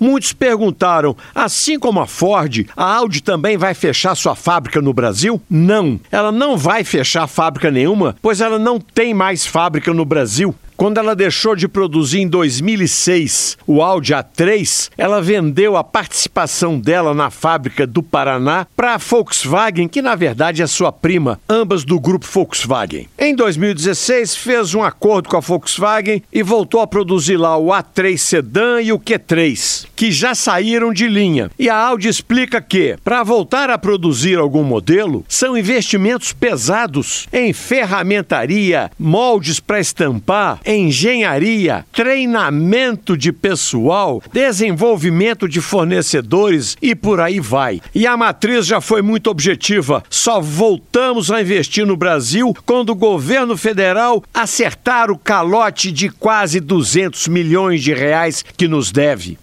Muitos perguntaram: assim como a Ford, a Audi também vai fechar sua fábrica no Brasil? Não, ela não vai fechar fábrica nenhuma, pois ela não tem mais fábrica no Brasil. Quando ela deixou de produzir em 2006 o Audi A3, ela vendeu a participação dela na fábrica do Paraná para a Volkswagen, que na verdade é sua prima, ambas do grupo Volkswagen. Em 2016, fez um acordo com a Volkswagen e voltou a produzir lá o A3 Sedan e o Q3, que já saíram de linha. E a Audi explica que, para voltar a produzir algum modelo, são investimentos pesados em ferramentaria, moldes para estampar, engenharia, treinamento de pessoal, desenvolvimento de fornecedores e por aí vai. E a matriz já foi muito objetiva. Só voltamos a investir no Brasil quando o governo federal acertar o calote de quase 200 milhões de reais que nos deve.